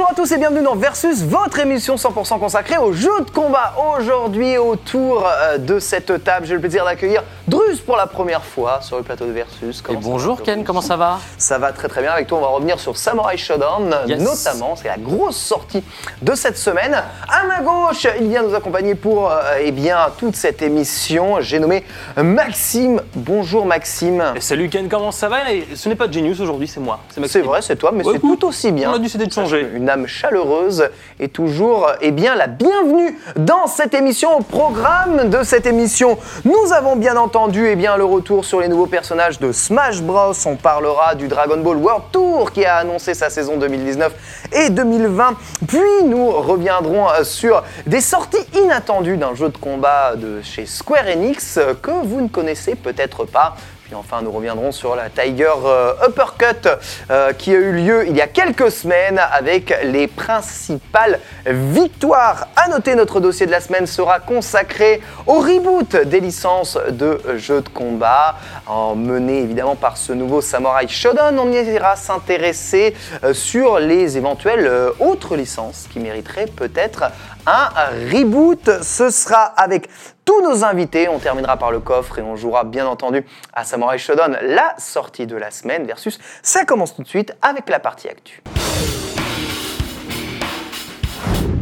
Bonjour à tous et bienvenue dans Versus, votre émission 100% consacrée aux jeux de combat. Aujourd'hui, autour euh, de cette table, j'ai le plaisir d'accueillir Druz pour la première fois sur le plateau de Versus. Comment bonjour va, Ken, comment ça va? Ça va très très bien. Avec toi, on va revenir sur Samurai Shodown, Yes. notamment. C'est la grosse sortie de cette semaine. À ma gauche, il vient nous accompagner pour euh, eh bien, toute cette émission. J'ai nommé Maxime. Bonjour Maxime. Et salut Ken, comment ça va? Et Ce n'est pas Genius aujourd'hui, c'est moi. C'est vrai, c'est toi, mais Ouais, c'est tout aussi bien. On a décidé de changer. Une chaleureuse et toujours eh bien, la bienvenue dans cette émission. Au programme de cette émission, nous avons bien entendu eh bien, le retour sur les nouveaux personnages de Smash Bros. On parlera du Dragon Ball World Tour qui a annoncé sa saison 2019 et 2020. Puis nous reviendrons euh, sur des sorties inattendues d'un jeu de combat de chez Square Enix euh, que vous ne connaissez peut-être pas. Enfin, nous reviendrons sur la Tiger euh, Uppercut euh, qui a eu lieu il y a quelques semaines avec les principales victoires. À noter, notre dossier de la semaine sera consacré au reboot des licences de jeux de combat, en mené évidemment par ce nouveau Samurai Shodown. On ira s'intéresser euh, sur les éventuelles autres licences qui mériteraient peut-être un reboot. Ce sera avec tous nos invités. On terminera par le coffre et on jouera bien entendu à Samurai Shodown la sortie de la semaine versus. Ça commence tout de suite avec la partie actu.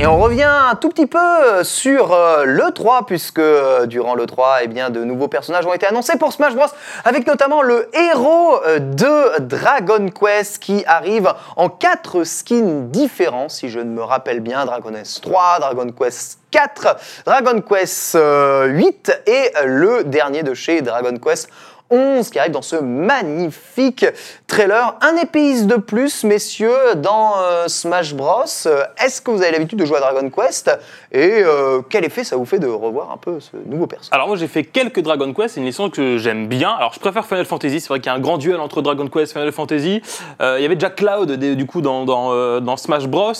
Et on revient un tout petit peu sur euh, le 3 puisque euh, durant le 3, eh bien, de nouveaux personnages ont été annoncés pour Smash Bros avec notamment le héros euh, de Dragon Quest qui arrive en quatre skins différents si je ne me rappelle bien. Dragon Quest 3, Dragon Quest 4, Dragon Quest euh, 8 et le dernier de chez Dragon Quest 11 qui arrive dans ce magnifique trailer. Un épéiste de plus, messieurs, dans euh, Smash Bros. Euh, Est-ce que vous avez l'habitude de jouer à Dragon Quest? Et euh, quel effet ça vous fait de revoir un peu ce nouveau personnage Alors moi j'ai fait quelques Dragon Quest, c'est une licence que j'aime bien. Alors je préfère Final Fantasy, c'est vrai qu'il y a un grand duel entre Dragon Quest et Final Fantasy. Euh, il y avait déjà Cloud du coup dans, dans, dans Smash Bros.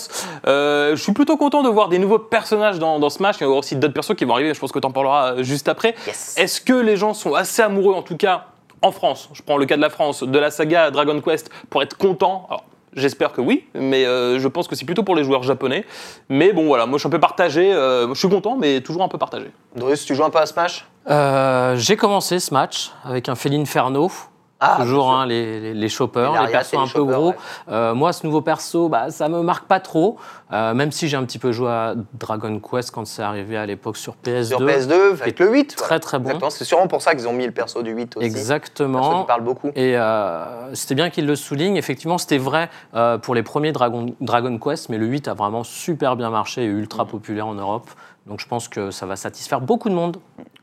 Je suis plutôt content de voir des nouveaux personnages dans, dans Smash. Il y aura aussi d'autres persos qui vont arriver, je pense que tu en parleras juste après. Yes. Est-ce que les gens sont assez amoureux en tout cas en France, je prends le cas de la France, de la saga Dragon Quest pour être content Alors, J'espère que oui, mais euh, je pense que c'est plutôt pour les joueurs japonais. Mais bon, voilà, moi je suis un peu partagé. euh, je suis content, mais toujours un peu partagé. Drus, tu joues un peu à Smash? Euh, J'ai commencé ce match avec un Felinferno. Ah, Toujours hein, les, les, les choppers, Les persos un peu gros. ouais. Euh, moi, ce nouveau perso, bah, ça me marque pas trop. Euh, même si j'ai un petit peu joué à Dragon Quest quand c'est arrivé à l'époque sur PS2. Sur PS2, avec le 8. Très voilà. très bon. C'est sûrement pour ça qu'ils ont mis le perso du 8 aussi. Exactement. parle beaucoup. Et euh, c'était bien qu'il le souligne. Effectivement, c'était vrai pour les premiers Dragon, Dragon Quest, mais le 8 a vraiment super bien marché et ultra populaire en Europe. Donc je pense que ça va satisfaire beaucoup de monde.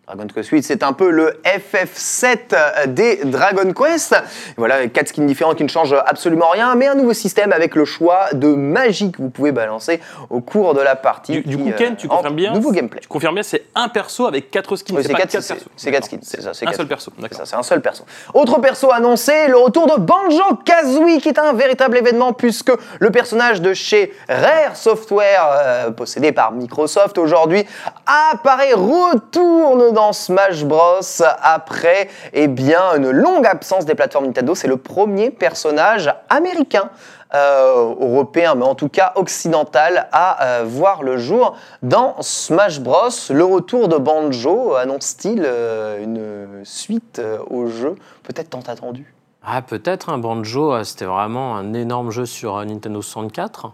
Dragon Quest 8, c'est un peu le FF7 des Dragon Quest. Voilà, quatre skins différents qui ne changent absolument rien, mais un nouveau système avec le choix de magie que vous pouvez balancer au cours de la partie. Du, du coup, euh, Ken, tu entre- confirmes bien Nouveau gameplay. Tu confirmes bien, c'est un perso avec quatre skins. Oui, c'est quatre, quatre quatre D'accord. skins, c'est ça, c'est Un quatre. seul perso, C'est ça, c'est un seul perso. Autre perso annoncé, le retour de Banjo Kazooie, qui est un véritable événement puisque le personnage de chez Rare Software, euh, possédé par Microsoft aujourd'hui, apparaît, retourne dans Smash Bros. après eh bien, une longue absence des plateformes Nintendo. C'est le premier personnage américain. euh, européen, mais en tout cas occidental, à euh, voir le jour dans Smash Bros. Le retour de Banjo annonce-t-il euh, une suite au jeu, peut-être tant attendu? Ah, peut-être, un Banjo, c'était vraiment un énorme jeu sur Nintendo 64.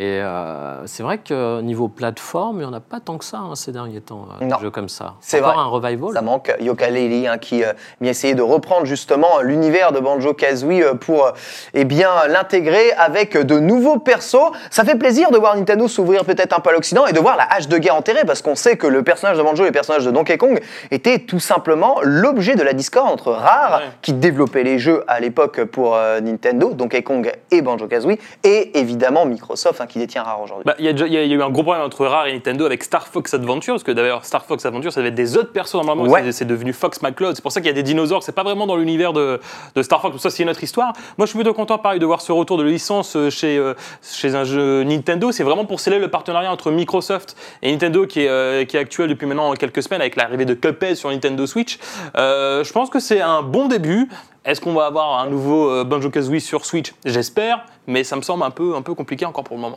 Et euh, c'est vrai que niveau plateforme, il n'y en a pas tant que ça hein, ces derniers temps, euh, des jeux comme ça. C'est vrai. un revival. Ça manque Yooka-Laylee hein, qui euh, vient essayer de reprendre justement l'univers de Banjo-Kazooie euh, pour euh, eh bien l'intégrer avec de nouveaux persos. Ça fait plaisir de voir Nintendo s'ouvrir peut-être un peu à l'Occident et de voir la hache de guerre enterrée parce qu'on sait que le personnage de Banjo et le personnage de Donkey Kong étaient tout simplement l'objet de la discorde entre Rare Ouais. qui développait les jeux à l'époque pour euh, Nintendo, Donkey Kong et Banjo-Kazooie et évidemment Microsoft hein, qui détient Rare aujourd'hui. Bah, Il y, a y y eu un gros problème entre Rare et Nintendo avec Star Fox Adventure, parce que d'ailleurs Star Fox Adventure, ça devait être des autres persos normalement, Ouais. c'est- devenu Fox McCloud. C'est pour ça qu'il y a des dinosaures, c'est pas vraiment dans l'univers de, de Star Fox, tout ça c'est une autre histoire. Moi je suis plutôt content pareil de voir ce retour de licence euh, chez, euh, chez un jeu Nintendo, c'est vraiment pour sceller le partenariat entre Microsoft et Nintendo qui est, euh, qui est actuel depuis maintenant quelques semaines avec l'arrivée de Cuphead sur Nintendo Switch. Euh, je pense que c'est un bon début. Est-ce qu'on va avoir un nouveau euh, Banjo-Kazooie sur Switch? J'espère, mais ça me semble un peu, un peu compliqué encore pour le moment.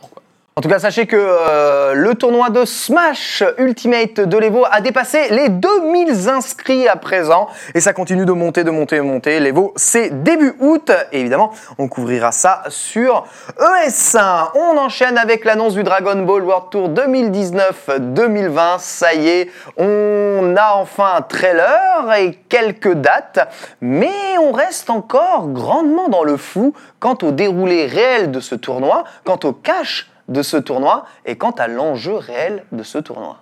En tout cas, sachez que euh, le tournoi de Smash Ultimate de l'Evo a dépassé les 2000 inscrits à présent. Et ça continue de monter, de monter, de monter. L'Evo, c'est début août. Et évidemment, on couvrira ça sur ES1. On enchaîne avec l'annonce du Dragon Ball World Tour 2019-2020. Ça y est, on a enfin un trailer et quelques dates. Mais on reste encore grandement dans le flou quant au déroulé réel de ce tournoi, quant au cash de ce tournoi et quant à l'enjeu réel de ce tournoi.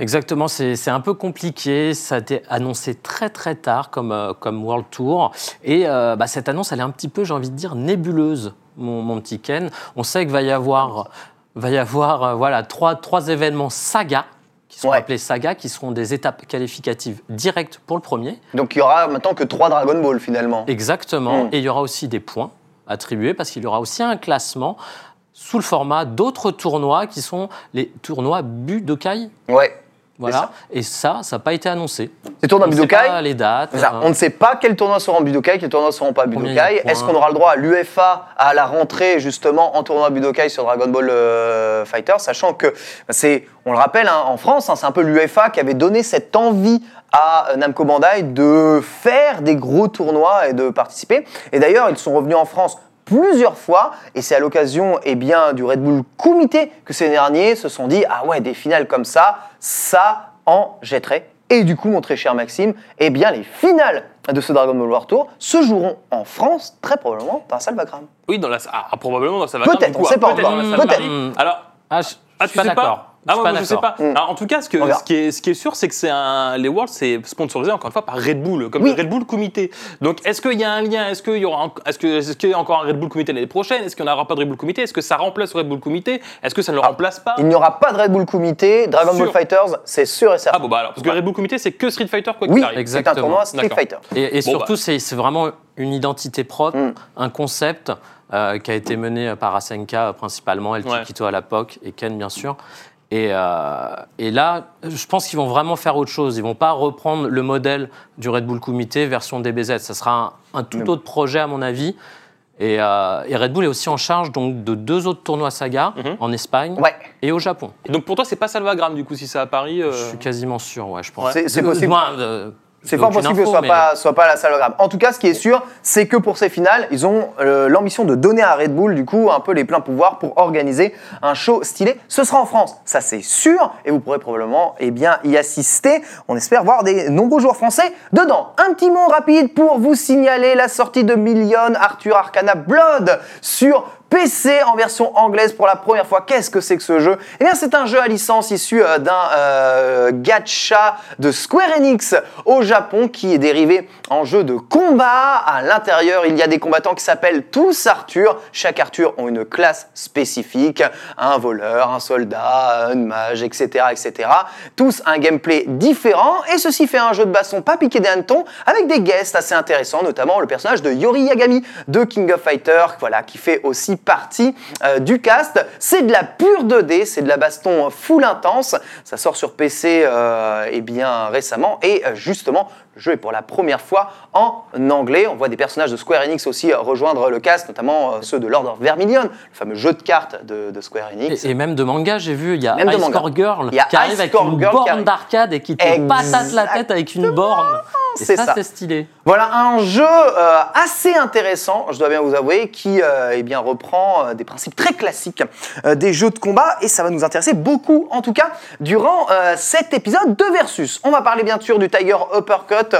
Exactement, c'est un peu compliqué. Ça a été annoncé très très tard comme, euh, comme World Tour. Et euh, bah, cette annonce, elle est un petit peu, j'ai envie de dire, nébuleuse, mon, mon petit Ken. On sait qu'il va y avoir, va y avoir euh, voilà, trois, trois événements saga, qui sont Ouais. appelés saga, qui seront des étapes qualificatives directes pour le premier. Donc il y aura maintenant que trois Dragon Ball finalement. Exactement. Mm. Et il y aura aussi des points attribués parce qu'il y aura aussi un classement sous le format d'autres tournois qui sont les tournois Budokai. Ouais. Voilà. Et ça, ça n'a pas été annoncé. Ces tournois On ne sait Budokai, pas les dates. Ça, hein. On ne sait pas quels tournois seront Budokai, quels tournois seront pas Budokai. Est-ce qu'on aura le droit à l'UFA à la rentrée justement en tournoi Budokai sur Dragon Ball euh, Fighter, sachant que c'est, on le rappelle, hein, en France, hein, c'est un peu l'UFA qui avait donné cette envie à euh, Namco Bandai de faire des gros tournois et de participer. Et d'ailleurs, ils sont revenus en France plusieurs fois et c'est à l'occasion eh bien du Red Bull Comité que ces derniers se sont dit ah ouais des finales comme ça ça en jetterait et du coup mon très cher Maxime eh bien les finales de ce Dragon Ball War Tour se joueront en France très probablement dans la salle Bagram. Oui, dans la, ah, probablement dans sa Peut-être, on sait pas encore. Peut-être. Alors, Ah, je, ah, je tu suis pas sais d'accord. pas Ah, moi, je sais pas. Mm. Alors, en tout cas, ce, que, qui est, ce qui est sûr, c'est que c'est un, les Worlds, c'est sponsorisé encore une fois par Red Bull, comme Oui. le Red Bull Comité. Donc, est-ce qu'il y a un lien? Est-ce qu'il y aura, un- est-ce que, est-ce qu'il y a encore un Red Bull Comité l'année prochaine? Est-ce qu'il n'y aura pas de Red Bull Comité? Est-ce que ça remplace le Red Bull Comité? Est-ce que ça ne le remplace pas? Il n'y aura pas de Red Bull Comité, Dragon Sûr. Ball Fighters, c'est sûr et certain. Ah bon, bah alors, parce que Red Bull Comité, c'est que Street Fighter, quoi qu'il oui, arrive. c'est un Exactement. tournoi Street D'accord. Fighter. Et, et Bon, surtout, bah. c'est c'est vraiment une identité propre, Mm. un concept euh, qui a été mené par Asenka euh, principalement, El Ouais. Chiquito à l'époque et Ken bien sûr. Et, euh, et là, je pense qu'ils vont vraiment faire autre chose. Ils vont pas reprendre le modèle du Red Bull Comité version DBZ. Ça sera un, un tout autre projet à mon avis. Et, euh, et Red Bull est aussi en charge donc de deux autres tournois saga Mhm. en Espagne Ouais, et au Japon. Et donc, pour toi, c'est pas Salvagram, du coup, si c'est à Paris euh, Je suis quasiment sûr, ouais, je pense. c'est possible. moi, euh, C'est fort possible que ce soit mais- pas, soit pas la sallogramme. En tout cas, ce qui est sûr, c'est que pour ces finales, ils ont euh, l'ambition de donner à Red Bull, du coup, un peu les pleins pouvoirs pour organiser un show stylé. Ce sera en France, ça c'est sûr, et vous pourrez probablement eh bien, y assister. On espère voir des nombreux joueurs français dedans. Un petit mot rapide pour vous signaler la sortie de Million Arthur Arcana Blood sur PC en version anglaise pour la première fois. Qu'est-ce que c'est que ce jeu? Eh bien, c'est un jeu à licence issu euh, d'un euh, gacha de Square Enix au Japon qui est dérivé en jeu de combat. À l'intérieur, il y a des combattants qui s'appellent tous Arthur. Chaque Arthur ont une classe spécifique, un voleur, un soldat, un mage, etc., etc. Tous un gameplay différent et ceci fait un jeu de baston pas piqué des hannetons avec des guests assez intéressants, notamment le personnage de Yori Yagami de King of Fighter, voilà, qui fait aussi partie euh, du cast. C'est de la pure 2D, c'est de la baston full intense. Ça sort sur PC euh, eh bien récemment et euh, justement le jeu est pour la première fois en anglais. On voit des personnages de Square Enix aussi rejoindre le cast, notamment ceux de Lord of Vermilion, le fameux jeu de cartes de, de Square Enix. Et, et même de manga, j'ai vu, il y a Même Ice. Core Girl qui arrive Ice avec Core une Girl qui borne arrive. d'arcade et qui te patate la tête avec une borne. Et C'est ça, ça. c'est stylé. Voilà un jeu euh, assez intéressant, je dois bien vous avouer, qui euh, eh reprend euh, des principes très classiques des jeux de combat et ça va nous intéresser beaucoup, en tout cas, durant cet épisode de Versus. On va parler bien sûr du Tiger Uppercut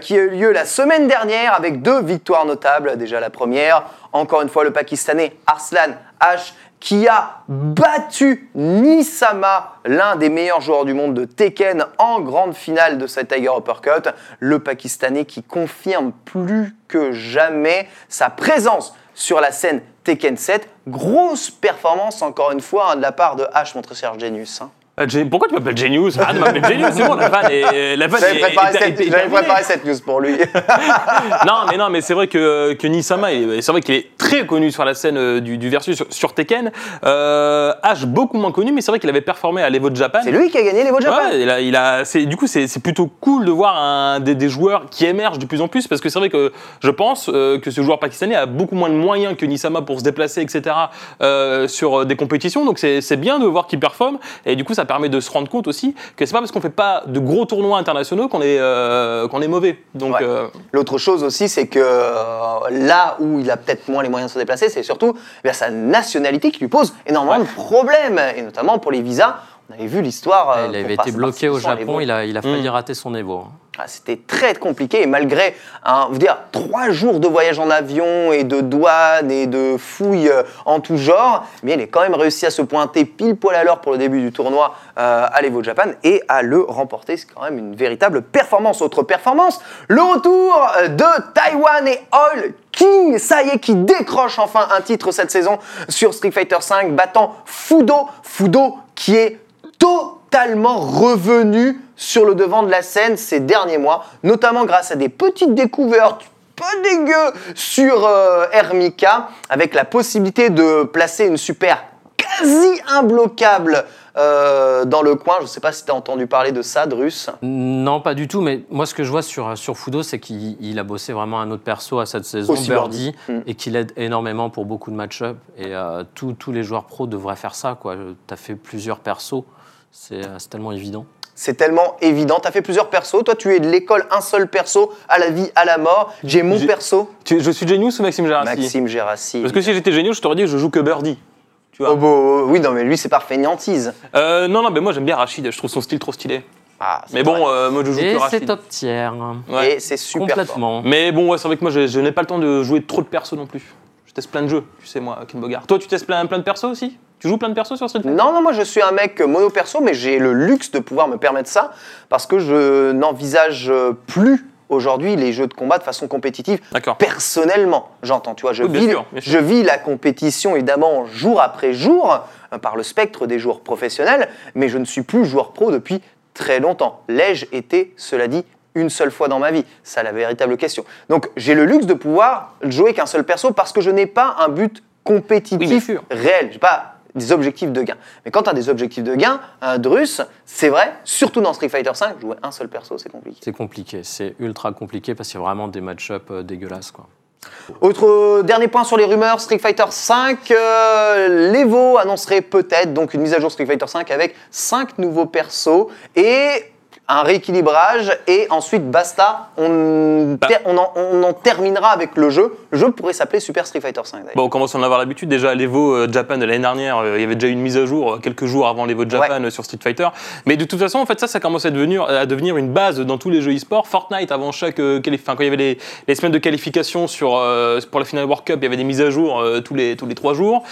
qui a eu lieu la semaine dernière avec deux victoires notables. Déjà la première, encore une fois le Pakistanais Arslan H qui a battu Nisama, l'un des meilleurs joueurs du monde de Tekken, en grande finale de cette Tiger Uppercut. Le Pakistanais qui confirme plus que jamais sa présence sur la scène Tekken 7. Grosse performance, encore une fois, hein, de la part de H, mon très cher Genius. hein. Euh, Pourquoi tu m'appelles Genius? Ah, de m'appeler Genius, c'est bon, la vanne est. La vanne J'avais préparé, est- cette- est- est j'avais terminée. préparé cette news pour lui. non, mais non, mais c'est vrai que, que Nisama, c'est vrai qu'il est très connu sur la scène euh, du, du versus sur, sur Tekken. Euh, H beaucoup moins connu, mais c'est vrai qu'il avait performé à l'Evo de Japan. C'est lui qui a gagné les Japan. Ouais, il a, il a- du coup, c'est plutôt cool de voir un, des, des joueurs qui émergent de plus en plus parce que c'est vrai que je pense euh, que ce joueur pakistanais a beaucoup moins de moyens que Nisama pour se déplacer, etc. euh, sur des compétitions. Donc c'est c'est bien de voir qu'il performe et du coup, ça permet de se rendre compte aussi que c'est pas parce qu'on fait pas de gros tournois internationaux qu'on est, euh, qu'on est mauvais. Donc Ouais. euh, L'autre chose aussi, c'est que euh, là où il a peut-être moins les moyens de se déplacer, c'est surtout eh bien, sa nationalité qui lui pose énormément de problèmes, et notamment pour les visas. On avait vu l'histoire. euh, il avait été bloqué au Japon, il a, il a failli Mm. rater son Evo. Ah, C'était très compliqué et malgré trois jours de voyage en avion et de douane et de fouilles euh, en tout genre, bien, il a quand même réussi à se pointer pile poil à l'heure pour le début du tournoi euh, à l'Evo Japan et à le remporter. C'est quand même une véritable performance. Autre performance, le retour euh, de Taïwan et All King, ça y est, qui décroche enfin un titre cette saison sur Street Fighter V, battant Fudo. Fudo qui est totalement revenu sur le devant de la scène ces derniers mois, notamment grâce à des petites découvertes pas dégueu sur euh, Hermika, avec la possibilité de placer une super quasi imbloquable euh, dans le coin. Je sais pas si tu as entendu parler de ça, Drus. Non, pas du tout, mais moi ce que je vois sur, sur Fudo, c'est qu'il il a bossé vraiment un autre perso à cette saison, Aussi Birdie, Birdie. Mm. et qu'il aide énormément pour beaucoup de match-up. Et euh, tous- tous les joueurs pros devraient faire ça. Tu as fait plusieurs persos, c'est euh, c'est tellement évident. C'est tellement évident. Tu as fait plusieurs persos. Toi, tu es de l'école un seul perso, à la vie, à la mort. J'ai mon perso, tu- je suis Genius ou Maxime Gérassi Maxime Gérassi. Parce que si j'étais Genius, je t'aurais dit que je joue que Birdie. Tu vois Oh, bon, oui, non, mais lui, c'est par fainéantise. Euh, non, non, mais moi j'aime bien Rachid, je trouve son style trop stylé. Ah, Mais bon, euh, moi je joue Et que c'est top tier. Ouais. Et c'est super fort. Complètement. Mais bon, ouais, c'est vrai que moi je, je n'ai pas le temps de jouer trop de persos non plus. Je teste plein de jeux, tu sais, moi, Ken Bogart. Toi, tu testes plein, plein de persos aussi? Tu joues plein de persos sur Street Fighter Non, non, moi je suis un mec mono perso, mais j'ai le luxe de pouvoir me permettre ça parce que je n'envisage plus aujourd'hui les jeux de combat de façon compétitive. D'accord. Personnellement, j'entends, tu vois, je, Oui, vis, sûr, je la compétition évidemment jour après jour euh, par le spectre des joueurs professionnels, mais je ne suis plus joueur pro depuis très longtemps. L'ai-je été, cela dit, une seule fois dans ma vie? C'est la véritable question. Donc j'ai le luxe de pouvoir jouer qu'un seul perso parce que je n'ai pas un but compétitif réel. J'ai pas des objectifs de gain. Mais quand tu as des objectifs de gain, un Drus, c'est vrai, surtout dans Street Fighter V, jouer un seul perso, c'est compliqué. C'est compliqué, c'est ultra compliqué parce qu'il y a vraiment des match-up euh, dégueulasses. Quoi. Autre euh, dernier point sur les rumeurs, Street Fighter V, euh, l'Evo annoncerait peut-être donc une mise à jour Street Fighter V avec 5 nouveaux persos et un rééquilibrage et ensuite basta, on, Bah. ter- on, en, on en terminera avec le jeu. Le jeu pourrait s'appeler Super Street Fighter V d'ailleurs. Bon, on commence à en avoir l'habitude. Déjà, l'Evo euh, Japan de l'année dernière, euh, il y avait déjà une mise à jour euh, quelques jours avant l'Evo Japan sur Street Fighter. Mais de toute façon, en fait, ça, ça commence à devenir, à devenir une base dans tous les jeux e-sport. Fortnite, avant chaque euh, enfin, quand il y avait les, les semaines de qualification sur, euh, pour la finale World Cup, il y avait des mises à jour euh, tous, les, tous les trois jours.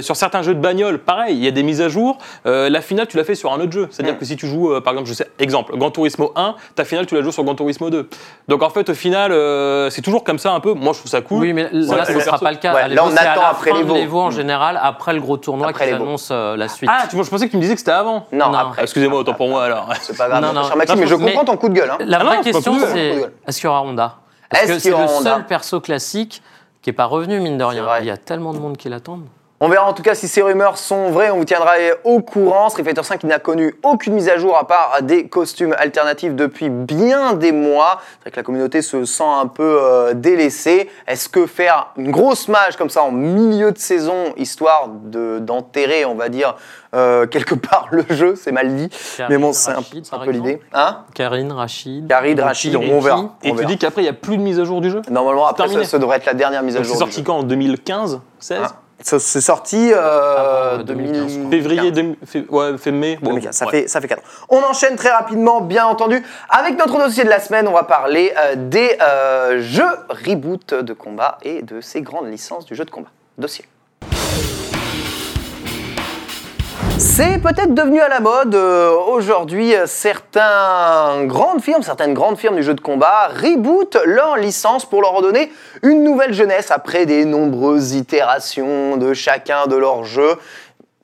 Sur certains jeux de bagnole, pareil, il y a des mises à jour. La finale, tu l'as fait sur un autre jeu. C'est-à-dire Mm. que si tu joues, par exemple, je sais, exemple, Gran Turismo 1, ta finale, tu la joues sur Gran Turismo 2. Donc en fait, au final, euh, c'est toujours comme ça un peu. Moi, je trouve ça cool. Oui, mais là, ce ne sera pas le cas. Ouais, À là, on à attend la après fin de l'Evo. l'Evo en général, après le gros tournoi Après qui annonce euh, la suite. Ah, tu vois, je pensais que tu me disais que c'était avant. Non, Non. après. Excusez-moi, autant pour moi alors. C'est pas grave, Non, non. cher Maxime, Non, mais je mais- comprends ton coup de gueule. hein. La Ah vraie question, c'est est-ce qu'il y aura Honda Parce Est-ce que qu'il c'est y aura le seul perso classique qui n'est pas revenu, mine de rien. Il y a tellement de monde qui l'attendent. On verra en tout cas si ces rumeurs sont vraies, on vous tiendra au courant. Street Fighter V qui n'a connu aucune mise à jour à part des costumes alternatifs depuis bien des mois. C'est vrai que la communauté se sent un peu euh, délaissée. Est-ce que faire une grosse match comme ça en milieu de saison, histoire de- d'enterrer, on va dire, euh, quelque part le jeu, c'est mal dit. Karine, Mais bon, c'est un, un peu l'idée. Hein? Karine, Rachid. Karine, Rachid, on Ricky. verra. Et On tu verra. dis qu'après, il n'y a plus de mise à jour du jeu? Normalement, après, ça, ça devrait être la dernière mise à Donc, jour. C'est du sorti jeu. quand? En 2015 16 Ah. Ça, C'est sorti euh, Avant, 2015. 2015. Février, ouais, fait mai. Bon, 2015, ça, ouais. fait, ça fait 4 ans. On enchaîne très rapidement, bien entendu. Avec notre dossier de la semaine, on va parler euh, des euh, jeux reboot de combat et de ces grandes licences du jeu de combat. Dossier. C'est peut-être devenu à la mode euh, aujourd'hui. Certains grandes firmes, certaines grandes firmes du jeu de combat rebootent leur licence pour leur redonner une nouvelle jeunesse après des nombreuses itérations de chacun de leurs jeux.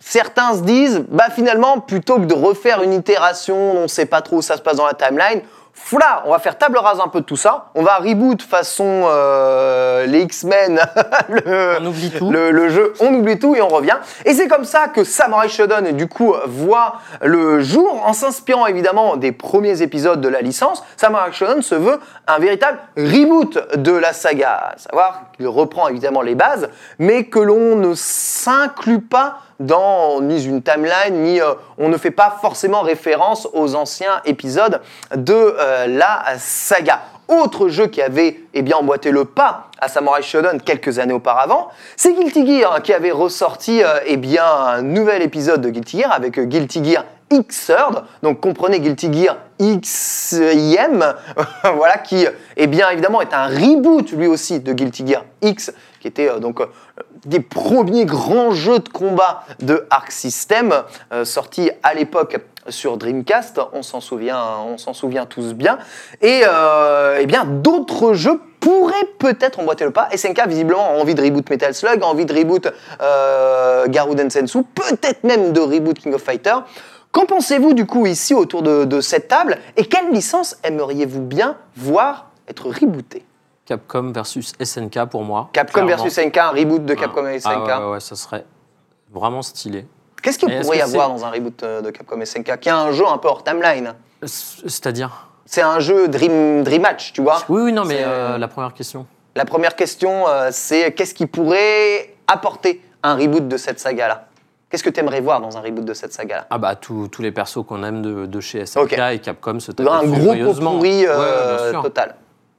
Certains se disent, bah finalement, plutôt que de refaire une itération, on ne sait pas trop où ça se passe dans la timeline, Foula, on va faire table rase un peu de tout ça. On va reboot façon euh, les X-Men, le, On oublie tout. le, le jeu, on oublie tout et on revient. Et c'est comme ça que Samurai Shodown, du coup, voit le jour en s'inspirant évidemment des premiers épisodes de la licence. Samurai Shodown se veut un véritable reboot de la saga, à savoir qu'il reprend évidemment les bases, mais que l'on ne s'inclut pas dans ni une timeline, ni euh, on ne fait pas forcément référence aux anciens épisodes de euh, la saga. Autre jeu qui avait eh bien, emboîté le pas à Samurai Shodown quelques années auparavant, c'est Guilty Gear hein, qui avait ressorti euh, eh bien, un nouvel épisode de Guilty Gear avec euh, Guilty Gear X-Third, donc comprenez Guilty Gear XIM, voilà, qui, eh bien évidemment, est un reboot lui aussi de Guilty Gear X, qui était donc des premiers grands jeux de combat de Arc System, euh, sortis à l'époque sur Dreamcast, on s'en souvient, tous bien, et euh, eh bien d'autres jeux pourraient peut-être emboîter le pas. SNK visiblement envie de reboot Metal Slug, envie de reboot euh, Garuden Sensu, peut-être même de reboot King of Fighter. Qu'en pensez-vous du coup ici autour de, de cette table? Et quelle licence aimeriez-vous bien voir être rebootée? Capcom versus SNK pour moi. Capcom clairement. versus SNK, un reboot de Capcom et SNK. Ah ouais, ouais, ça serait vraiment stylé. Qu'est-ce qu'il pourrait y avoir dans un reboot euh, de Capcom et SNK qui est un jeu un peu hors timeline C'est-à-dire? C'est un jeu Dream, Dream Match, tu vois Oui, oui, non, mais euh, la première question. La première question, euh, c'est qu'est-ce qui pourrait apporter un reboot de cette saga-là? Qu'est-ce que tu aimerais voir dans un reboot de cette saga-là? Ah bah tous tous les persos qu'on aime de, de chez SNK et Capcom se tapent Un gros pourri euh, total.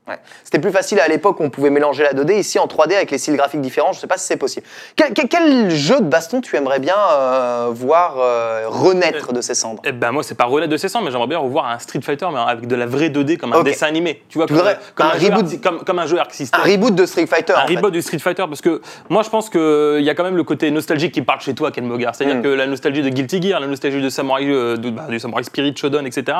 Ouais. C'était plus facile à l'époque, on pouvait mélanger la 2D. Ici, en 3D, avec les styles graphiques différents, je sais pas si c'est possible. Quel, quel- quel jeu de baston tu aimerais bien euh, voir euh, renaître de ses cendres? Eh ben moi c'est pas renaître de ses cendres, mais j'aimerais bien revoir un Street Fighter mais avec de la vraie 2D comme un dessin animé. Tu vois, Tu comme, voudrais comme un un, jeu reboot- Arc- comme, comme un jeu Arc System. Un reboot de Street Fighter. un en fait. reboot du Street Fighter parce que moi je pense qu'il y a quand même le côté nostalgique qui parle chez toi Ken Mogar c'est-à-dire Mm. que la nostalgie de Guilty Gear la nostalgie de Samurai euh, de- bah, du Samurai Spirit Shodown etc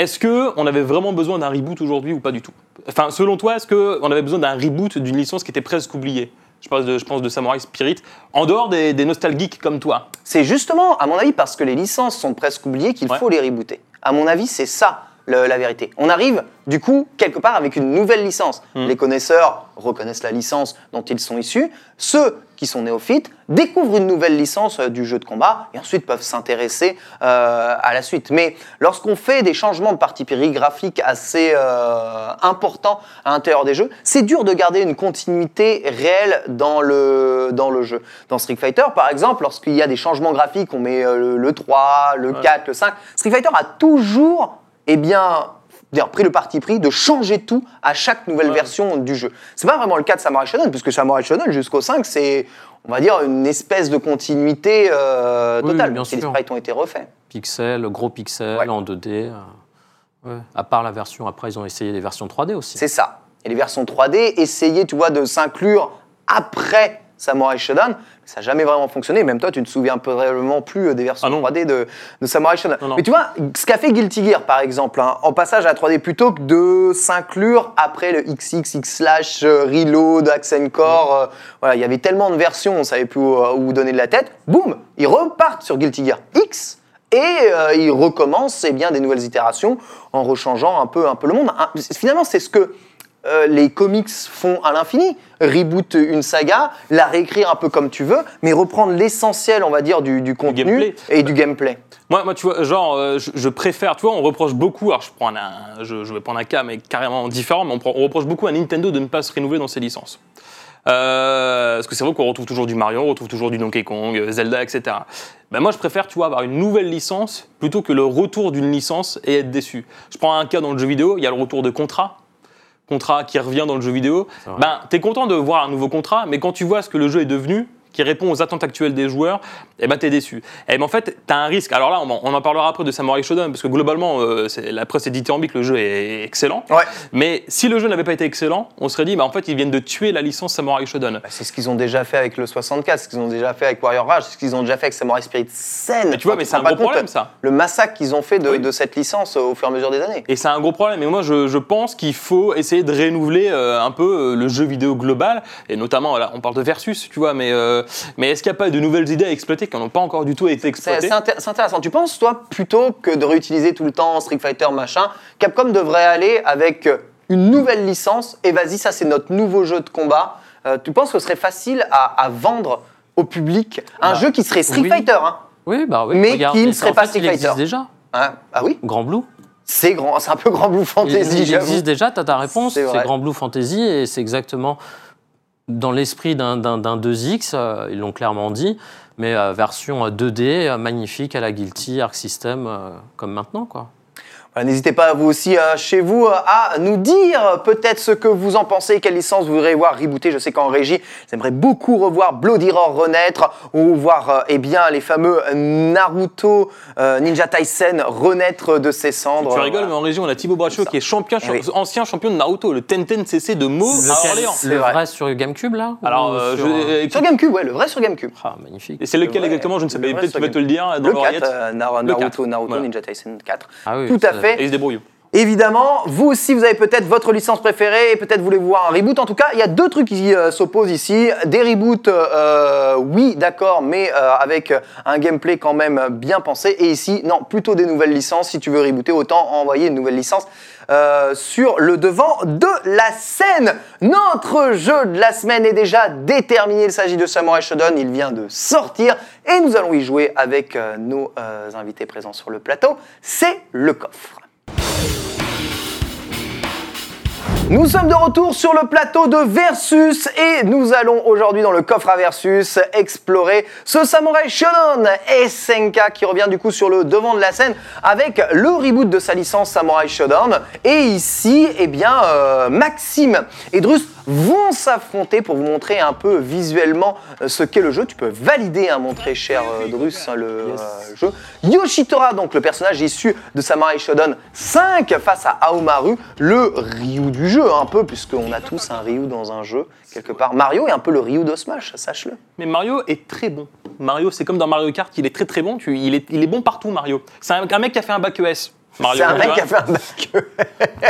est-ce que on avait vraiment besoin d'un reboot aujourd'hui ou pas du tout? Enfin selon toi est-ce que on avait besoin d'un reboot d'une licence qui était presque oubliée? Je pense de, je pense de Samurai Spirit en dehors des, des nostalgiques comme toi C'est justement, à mon avis, parce que les licences sont presque oubliées qu'il Ouais. faut les rebooter. À mon avis, c'est ça le- la vérité. On arrive, du coup, quelque part avec une nouvelle licence. Mm. Les connaisseurs reconnaissent la licence dont ils sont issus. Ceux qui sont néophytes découvrent une nouvelle licence euh, du jeu de combat et ensuite peuvent s'intéresser euh, à la suite. Mais lorsqu'on fait des changements de partie pris graphiques assez euh, importants à l'intérieur des jeux, c'est dur de garder une continuité réelle dans le, dans le jeu. Dans Street Fighter, par exemple, lorsqu'il y a des changements graphiques, on met le, le 3, le 4, le 5, Street Fighter a toujours eh bien, dire, pris le parti pris de changer tout à chaque nouvelle Ouais. version du jeu. C'est pas vraiment le cas de Samurai Shodown, puisque Samurai Shodown jusqu'au 5, c'est, on va dire, une espèce de continuité euh, Oui, totale, bien même si les sûr. sprites ont été refaits. Pixel, gros pixel Ouais. en 2D. euh, ouais. À part la version, après ils ont essayé des versions 3D aussi. C'est ça. Et les versions 3D, essayer, tu vois, de s'inclure après Samurai Shodown, ça n'a jamais vraiment fonctionné. Même toi, tu ne te souviens probablement plus euh, des versions Ah non. 3D de, de Samurai Shodown. Non, non. Mais tu vois, ce qu'a fait Guilty Gear, par exemple, hein, en passage à la 3D, plutôt que de s'inclure après le XX, X-Slash, euh, Reload, Accent Core, euh, voilà, il y avait tellement de versions, on savait plus où, où donner de la tête. Boum, ils repartent sur Guilty Gear X. Et euh, ils recommencent eh bien, des nouvelles itérations en rechangeant un peu, un peu le monde. Hein, Finalement, c'est ce que euh, les comics font à l'infini. Reboot une saga, la réécrire un peu comme tu veux, mais reprendre l'essentiel, on va dire, du, du contenu gameplay. et du gameplay. Moi, moi, tu vois, genre, euh, je, je préfère, tu vois, on reproche beaucoup, alors je, prends un, je, je vais prendre un cas, mais carrément différent, mais on, prend- on reproche beaucoup à Nintendo de ne pas se renouveler dans ses licences. Euh, parce que c'est vrai qu'on retrouve toujours du Mario, on retrouve toujours du Donkey Kong, Zelda, etc. Ben moi, je préfère, tu vois, avoir une nouvelle licence plutôt que le retour d'une licence et être déçu. Je prends un cas dans le jeu vidéo, il y a le retour de Contra. Contra qui revient dans le jeu vidéo. Ben, t'es content de voir un nouveau contrat, mais quand tu vois ce que le jeu est devenu, qui répond aux attentes actuelles des joueurs, eh ben t'es déçu. Et ben en fait, t'as un risque. Alors là, on, en- on en parlera après de Samurai Shodown, parce que globalement, euh, la presse est dithyrambique, le jeu est excellent. Ouais. Mais si le jeu n'avait pas été excellent, on serait dit, bah, en fait, ils viennent de tuer la licence Samurai Shodown. Bah, c'est ce qu'ils ont déjà fait avec le 64, ce qu'ils ont déjà fait avec Warrior Rage, ce qu'ils ont déjà fait avec Samurai Spirit Sen. Mais tu vois, mais c'est un gros problème, ça. Le massacre qu'ils ont fait de, Oui. de cette licence au fur et à mesure des années. Et c'est un gros problème. Et moi, je, je pense qu'il faut essayer de renouveler euh, un peu euh, le jeu vidéo global. Et notamment, là, on parle de Versus, tu vois. Mais, mais est-ce qu'il n'y a pas de nouvelles idées à exploiter qui n'ont pas encore du tout été C'est exploitées c'est intér- c'est intéressant. Tu penses, toi, plutôt que de réutiliser tout le temps Street Fighter, machin, Capcom devrait aller avec euh, une nouvelle licence et vas-y, ça c'est notre nouveau jeu de combat. Euh, tu penses que ce serait facile à, à vendre au public un Bah, jeu qui serait Street oui. Fighter hein Oui, bah oui. Mais regarde, qui ne serait pas fait, Street il existe Fighter. déjà. Hein Ah oui Grand Blue. C'est grand, c'est un peu grand Blue Il, Fantasy. il j'avoue. existe déjà, tu as ta réponse, C'est. Grand Blue Fantasy et c'est exactement dans l'esprit d'un d'un- d'un 2X, euh, ils l'ont clairement dit, mais euh, version euh, 2D, euh, magnifique à la Guilty, Arc System, comme maintenant. quoi. Voilà, N'hésitez pas, vous aussi, euh, chez vous, euh, à nous dire euh, peut-être ce que vous en pensez, quelle licence vous voudriez voir rebooter. Je sais qu'en régie, j'aimerais beaucoup revoir Bloody Roar renaître ou voir euh, eh bien, les fameux Naruto euh, Ninja Tyson renaître de ses cendres. Tu rigoles, mais en région, on a Thibaut Brachot ça. qui est champion, Eh oui. ancien champion de Naruto, le Tenten CC de Meaux à Orléans. Le vrai. vrai sur GameCube, là Alors, euh, sur, je- euh, Sur GameCube, ouais, le vrai sur GameCube. Ah, magnifique. Et c'est lequel Le vrai- exactement? Je ne sais le pas. vrai Peut-être tu sur vas te le dire dans Le 4, l'oreillette. euh, Nar- Le Naruto, 4, Naruto voilà. Ninja Tyson 4. Ah oui, Tout à ça- fait. Et il se débrouille. Évidemment, vous aussi, vous avez peut-être votre licence préférée peut-être voulez voir un reboot. En tout cas, il y a deux trucs qui euh, s'opposent ici. Des reboots, euh, oui, d'accord, mais euh, avec un gameplay quand même bien pensé. Et ici, non, plutôt des nouvelles licences. Si tu veux rebooter, autant envoyer une nouvelle licence sur le devant de la scène. Notre jeu de la semaine est déjà déterminé. Il s'agit de Samurai Shodown. Il vient de sortir et nous allons y jouer avec nos invités présents sur le plateau. C'est le coffre. Nous sommes de retour sur le plateau de Versus et nous allons aujourd'hui dans le coffre à Versus explorer ce Samurai Shodown SNK qui revient du coup sur le devant de la scène avec le reboot de sa licence Samurai Shodown. Et ici, eh bien, euh, Maxime et Drus vont s'affronter pour vous montrer un peu visuellement euh, ce qu'est le jeu. Tu peux valider, hein, montrer cher euh, Drus, hein, le euh, jeu. Yoshitora, donc le personnage issu de Samurai Shodown 5 face à Aomaru, le Ryu du jeu un peu, puisqu'on a tous un Ryu dans un jeu quelque part. Mario est un peu le Ryu de Smash, sache-le. Mais Mario est très bon. Mario, c'est comme dans Mario Kart, il est très très bon. Tu, il, est, il est bon partout, Mario. C'est un, un mec qui a fait un bac ES. Mario, C'est un mec qui a fait un bac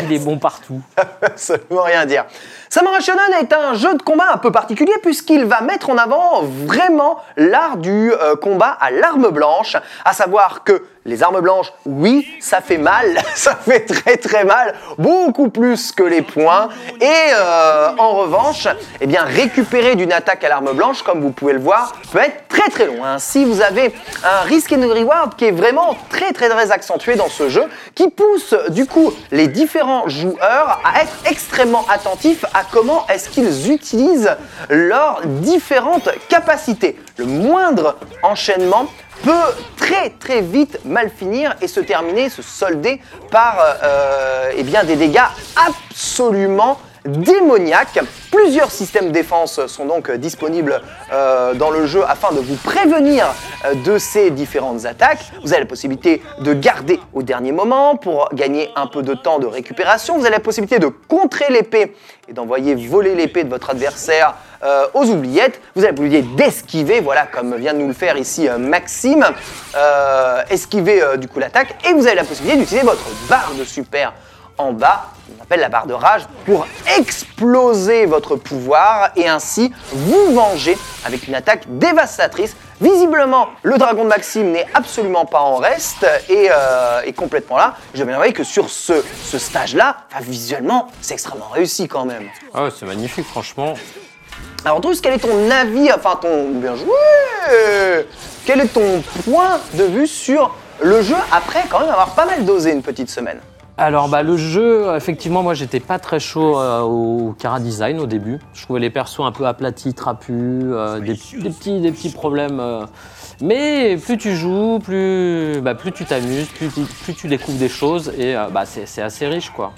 Il est bon partout. absolument rien dire. Samurai Shodown est un jeu de combat un peu particulier puisqu'il va mettre en avant vraiment l'art du euh, combat à l'arme blanche, à savoir que les armes blanches, oui, ça fait mal, ça fait très très mal, beaucoup plus que les poings. Et euh, en revanche, eh récupérer d'une attaque à l'arme blanche, comme vous pouvez le voir, peut être très très long. Si vous avez un risk and reward qui est vraiment très très très accentué dans ce jeu, qui pousse du coup les différents joueurs à être extrêmement attentifs à comment est-ce qu'ils utilisent leurs différentes capacités. Le moindre enchaînement peut très très vite mal finir et se terminer, se solder par euh, eh bien, des dégâts absolument démoniaques. Plusieurs systèmes de défense sont donc disponibles euh, dans le jeu afin de vous prévenir euh, de ces différentes attaques. Vous avez la possibilité de garder au dernier moment pour gagner un peu de temps de récupération. Vous avez la possibilité de contrer l'épée et d'envoyer voler l'épée de votre adversaire euh, aux oubliettes. Vous avez la possibilité d'esquiver, voilà, comme vient de nous le faire ici Maxime, esquiver du coup l'attaque. Et vous avez la possibilité d'utiliser votre barre de super en bas, on appelle la barre de rage, pour exploser votre pouvoir et ainsi vous venger avec une attaque dévastatrice. Visiblement, le dragon de Maxime n'est absolument pas en reste et euh, est complètement là. Je envoyer que sur ce, ce stage-là, enfin, visuellement, c'est extrêmement réussi quand même. Ah ouais, c'est magnifique, franchement. Alors Drus, quel est ton avis, enfin ton... Bien joué Quel est ton point de vue sur le jeu après quand même avoir pas mal dosé une petite semaine? Alors bah, le jeu, effectivement, moi j'étais pas très chaud euh, au Cara Design au début. Je trouvais les persos un peu aplatis, trapus, euh, des, des petits, des petits problèmes. euh. Mais plus tu joues, plus, bah, plus tu t'amuses, plus, tu- plus tu découvres des choses et euh, bah, c'est c'est assez riche quoi.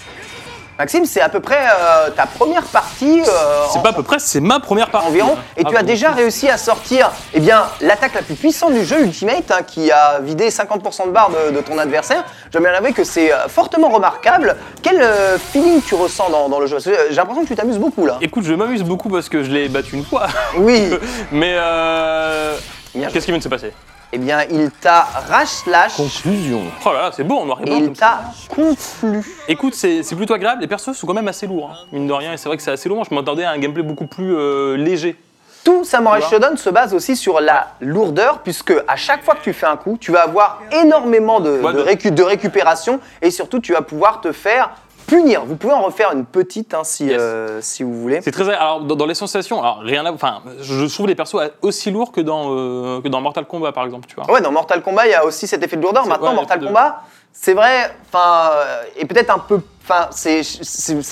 Maxime, c'est à peu près euh, ta première partie euh, C'est en- pas à peu près, c'est ma première partie. environ, et Ah, tu as bon. déjà réussi à sortir eh bien, l'attaque la plus puissante du jeu Ultimate, hein, qui a vidé 50% de barre de, de ton adversaire. Je bien avouer que c'est euh, fortement remarquable. Quel euh, feeling tu ressens dans, dans le jeu? J'ai l'impression que tu t'amuses beaucoup là. Écoute, je m'amuse beaucoup parce que je l'ai battu une fois. Oui, Mais euh... Qu'est-ce qui vient de se passer? Eh bien, il t'a rash-slash Conclusion. Oh là là, c'est beau en noir et et blanc. il t'a conflu. Écoute, c'est c'est plutôt agréable. Les persos sont quand même assez lourds, hein, mine de rien. Et c'est vrai que c'est assez lourd. Je m'attendais à un gameplay beaucoup plus euh, léger. Tout Samurai Tu vois Shodown se base aussi sur la lourdeur, puisque à chaque fois que tu fais un coup, tu vas avoir énormément de, Ouais, de de- récu- de récupération et surtout tu vas pouvoir te faire punir. Vous pouvez en refaire une petite hein, si, Yes. euh, si vous voulez. C'est très. Alors, dans, dans les sensations, alors rien à. Enfin, je trouve les persos aussi lourds que dans, euh, que dans Mortal Kombat, par exemple, tu vois. Ouais, dans Mortal Kombat, il y a aussi cet effet de lourdeur. Maintenant, ouais, Mortal il Kombat, c'est vrai, enfin, euh, et peut-être un peu, enfin, c'est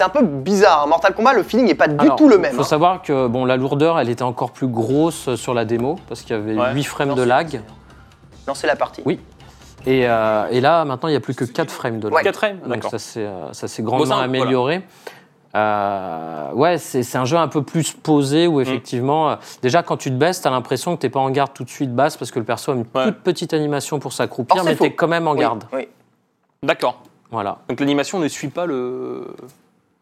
un peu bizarre. hein. Mortal Kombat, le feeling n'est pas du Alors, tout le même. faut hein. savoir que bon, la lourdeur, elle était encore plus grosse sur la démo parce qu'il y avait Ouais. 8 frames Non, de lag. Lancer la partie. Oui. Et, euh, et là, maintenant, il n'y a plus que 4 frames de lag. Ouais. 4 frames, Donc d'accord. ça s'est euh, ça s'est grandement amélioré. Euh, ouais, c'est un jeu un peu plus posé Mm. où effectivement, euh, déjà quand tu te baisses, tu as l'impression que tu pas en garde tout de suite basse parce que le perso a une Ouais. toute petite animation pour s'accroupir, mais tu es quand même en Oui, garde. oui. D'accord. Voilà. Donc l'animation ne suit pas le.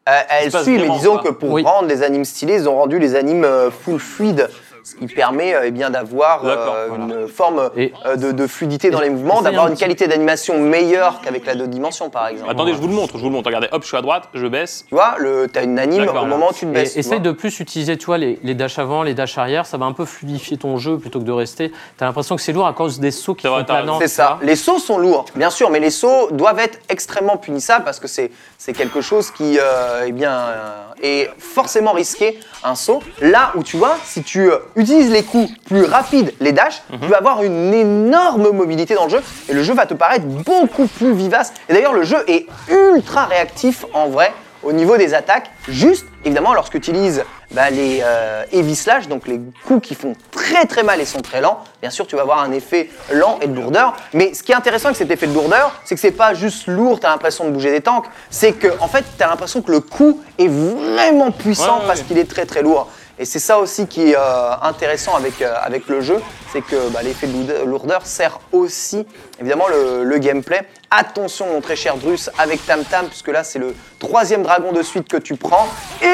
Euh, elle suit, mais disons quoi. que pour Oui. rendre les animes stylés, ils ont rendu les animes full fluide, ce qui permet euh, eh bien d'avoir euh, voilà. une forme Et- euh, de, de fluidité dans et- les mouvements, d'avoir un une qualité d'animation meilleure qu'avec la deux dimensions, par exemple. Attendez, je vous le montre, je vous le montre. Regardez, hop, je suis à droite, je baisse. Tu vois, le, t'as une anime au moment où tu te Et baisses. tu essaye vois. de plus utiliser, tu vois, les, les dash avant, les dash arrière, ça va un peu fluidifier ton jeu plutôt que de rester. Tu as l'impression que c'est lourd à cause des sauts qui sont planants. C'est tu ça. Les sauts sont lourds, bien sûr, mais les sauts doivent être extrêmement punissables parce que c'est c'est quelque chose qui euh, eh bien, euh, est forcément risqué, un saut. Là où tu vois, si tu euh, utilises les coups plus rapides, les dashs, Mhm. tu vas avoir une énorme mobilité dans le jeu et le jeu va te paraître beaucoup plus vivace. Et d'ailleurs, le jeu est ultra réactif en vrai au niveau des attaques. Juste, évidemment, lorsque tu utilises bah, les euh, heavy slash, donc les coups qui font très très mal et sont très lents, bien sûr, tu vas avoir un effet lent et de lourdeur. Mais ce qui est intéressant avec cet effet de lourdeur, c'est que c'est pas juste lourd, tu as l'impression de bouger des tanks, c'est que en fait, tu as l'impression que le coup est vraiment puissant Ouais, ouais, parce qu'il est très très lourd. Et c'est ça aussi qui est euh, intéressant avec, euh, avec le jeu, c'est que bah, l'effet de lourde- lourdeur sert aussi évidemment le, le gameplay. Attention mon très cher Drus avec Tam Tam, puisque là c'est le troisième dragon de suite que tu prends. Et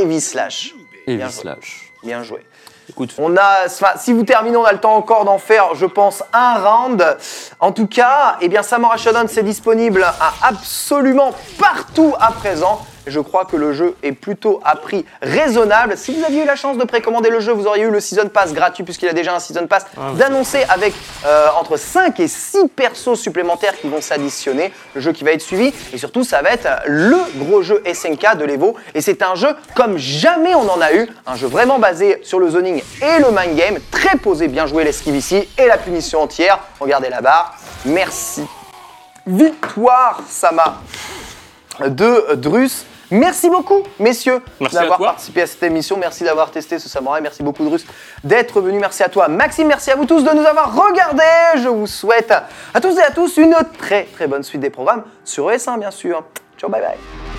Heavy Slash. Bien vis joué. slash. Bien joué. Écoute, On a, enfin, si vous terminez, on a le temps encore d'en faire, je pense, un round. En tout cas, eh bien, Samurai Shodown, c'est disponible à absolument partout à présent. Je crois que le jeu est plutôt à prix raisonnable. Si vous aviez eu la chance de précommander le jeu, vous auriez eu le Season Pass gratuit puisqu'il a déjà un Season Pass d'annoncer avec euh, entre 5 et 6 persos supplémentaires qui vont s'additionner. Le jeu qui va être suivi et surtout ça va être le gros jeu SNK de l'Evo. Et c'est un jeu comme jamais on en a eu. Un jeu vraiment basé sur le zoning et le mind game. Très posé, bien joué l'esquive ici et la punition entière. Regardez la barre. Merci. Victoire, Sama de Drus. Merci beaucoup, messieurs, d'avoir participé à cette émission. Merci d'avoir testé ce samouraï. Merci beaucoup, Drus, d'être venu. Merci à toi, Maxime. Merci à vous tous de nous avoir regardés. Je vous souhaite à tous et à tous une très très bonne suite des programmes sur ES1, bien sûr. Ciao, bye bye.